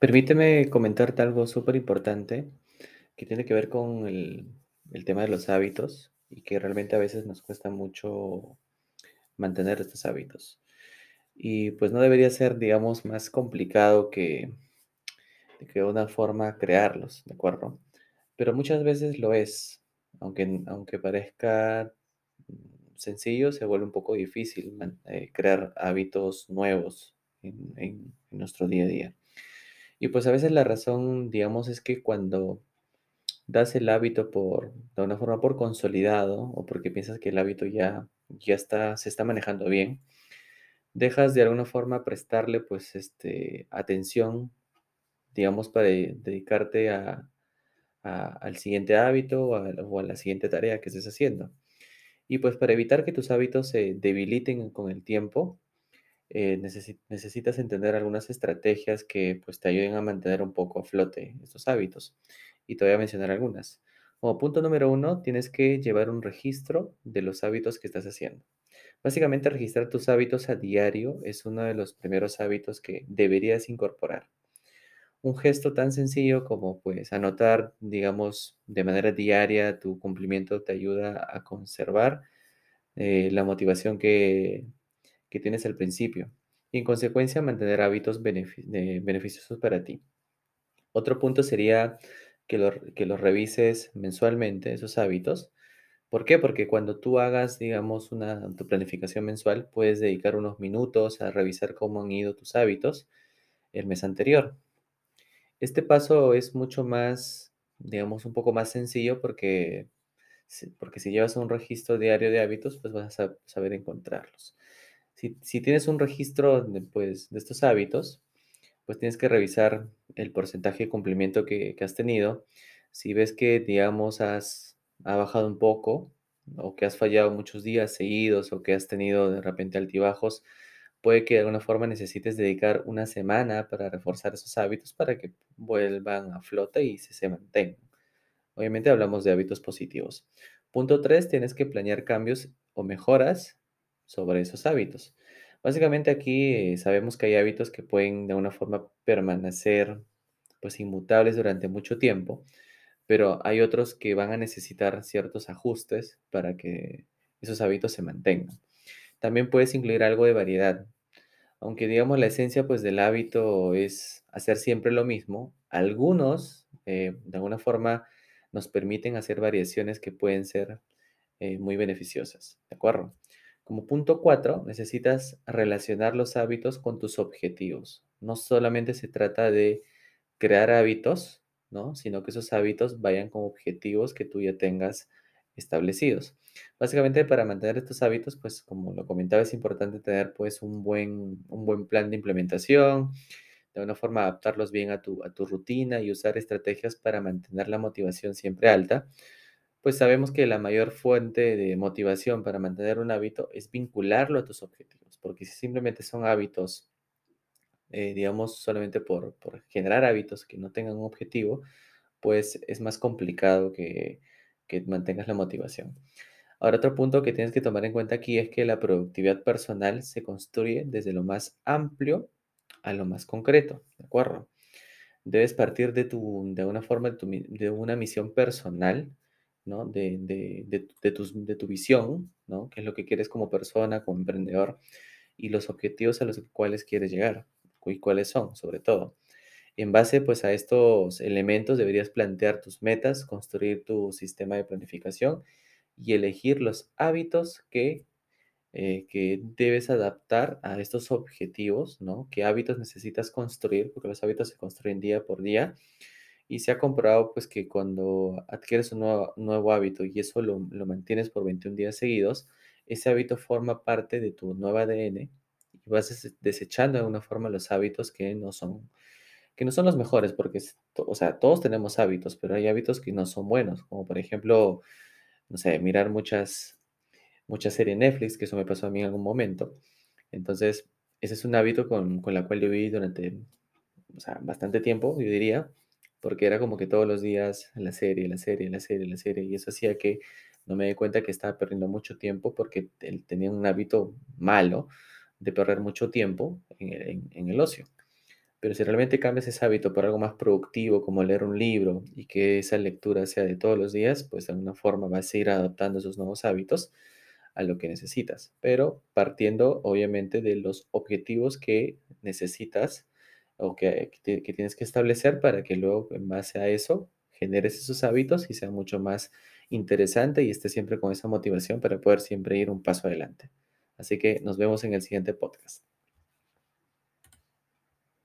Permíteme comentarte algo súper importante que tiene que ver con el, tema de los hábitos y que realmente a veces nos cuesta mucho mantener estos hábitos. Y pues no debería ser, digamos, más complicado que, que una forma crearlos, ¿de acuerdo? Pero muchas veces lo es, aunque, aunque parezca sencillo, se vuelve un poco difícil eh, crear hábitos nuevos en- en nuestro día a día. Y pues a veces la razón, digamos, es que cuando das el hábito por, de una forma por consolidado o porque piensas que el hábito ya, ya está, se está manejando bien, dejas de alguna forma prestarle pues este, atención, digamos, para de- dedicarte a, al siguiente hábito o a, o a la siguiente tarea que estés haciendo. Y pues para evitar que tus hábitos se debiliten con el tiempo, eh, necesi- necesitas entender algunas estrategias que pues te ayuden a mantener un poco a flote estos hábitos. Y te voy a mencionar algunas. Como punto número uno, tienes que llevar un registro de los hábitos que estás haciendo. Básicamente, registrar tus hábitos a diario es uno de los primeros hábitos que deberías incorporar. Un gesto tan sencillo como pues anotar, digamos, de manera diaria tu cumplimiento te ayuda a conservar eh, la motivación que, que tienes al principio y en consecuencia mantener hábitos de- beneficiosos para ti. Otro punto sería que, que los revises mensualmente, esos hábitos. ¿Por qué? Porque cuando tú hagas, digamos, una, tu planificación mensual, puedes dedicar unos minutos a revisar cómo han ido tus hábitos el mes anterior. Este paso es mucho más, digamos, un poco más sencillo porque porque si llevas un registro diario de hábitos, pues vas a sa- saber encontrarlos. Si, tienes un registro de, pues, de estos hábitos, pues tienes que revisar el porcentaje de cumplimiento que, has tenido. Si ves que, digamos, has ha bajado un poco o que has fallado muchos días seguidos o que has tenido de repente altibajos, puede que de alguna forma necesites dedicar una semana para reforzar esos hábitos para que vuelvan a flote y se, se mantengan. Obviamente hablamos de hábitos positivos. Punto 3, tienes que planear cambios o mejoras sobre esos hábitos. Básicamente aquí eh, sabemos que hay hábitos que pueden de alguna forma permanecer pues inmutables durante mucho tiempo, pero hay otros que van a necesitar ciertos ajustes para que esos hábitos se mantengan. También puedes incluir algo de variedad. Aunque digamos la esencia pues del hábito es hacer siempre lo mismo, algunos eh, de alguna forma nos permiten hacer variaciones que pueden ser eh, muy beneficiosas, ¿de acuerdo? Como punto cuatro, necesitas relacionar los hábitos con tus objetivos. No solamente se trata de crear hábitos, ¿no? Sino que esos hábitos vayan con objetivos que tú ya tengas establecidos. Básicamente, para mantener estos hábitos, pues como lo comentaba, es importante tener pues un buen, un buen plan de implementación, de una forma adaptarlos bien a tu, a tu rutina y usar estrategias para mantener la motivación siempre alta. Pues sabemos que la mayor fuente de motivación para mantener un hábito es vincularlo a tus objetivos, porque si simplemente son hábitos, eh, digamos, solamente por, por generar hábitos que no tengan un objetivo, pues es más complicado que, que mantengas la motivación. Ahora, otro punto que tienes que tomar en cuenta aquí es que la productividad personal se construye desde lo más amplio a lo más concreto, ¿de acuerdo? Debes partir de tu, de una forma, de, tu de una misión personal, De, de, de, tu- de tus- de tu visión, ¿no? ¿Qué es lo que quieres como persona, como emprendedor? Y los objetivos a los cuales quieres llegar, y cuáles son, sobre todo. En base, pues, a estos elementos deberías plantear tus metas, construir tu sistema de planificación y elegir los hábitos que eh, que debes adaptar a estos objetivos, ¿no? ¿Qué hábitos necesitas construir? Porque los hábitos se construyen día por día y se ha comprobado pues que cuando adquieres un nuevo, hábito y eso lo, lo mantienes por 21 días seguidos, ese hábito forma parte de tu nuevo ADN y vas des- desechando de alguna forma los hábitos que no son, que no son los mejores, porque, o sea, todos tenemos hábitos, pero hay hábitos que no son buenos, como por ejemplo, no sé, mirar muchas mucha serie en Netflix, que eso me pasó a mí en algún momento. Entonces, ese es un hábito con, con la cual yo viví durante, o sea, bastante tiempo, yo diría, porque era como que todos los días la serie, la serie, la serie, la serie, y eso hacía que no me di cuenta que estaba perdiendo mucho tiempo porque él tenía un hábito malo de perder mucho tiempo en en- en el ocio. Pero si realmente cambias ese hábito por algo más productivo, como leer un libro, y que esa lectura sea de todos los días, pues de alguna forma vas a ir adaptando esos nuevos hábitos a lo que necesitas, pero partiendo obviamente de los objetivos que necesitas o que, que tienes que establecer para que luego en base a eso generes esos hábitos y sea mucho más interesante y estés siempre con esa motivación para poder siempre ir un paso adelante. Así que nos vemos en el siguiente podcast.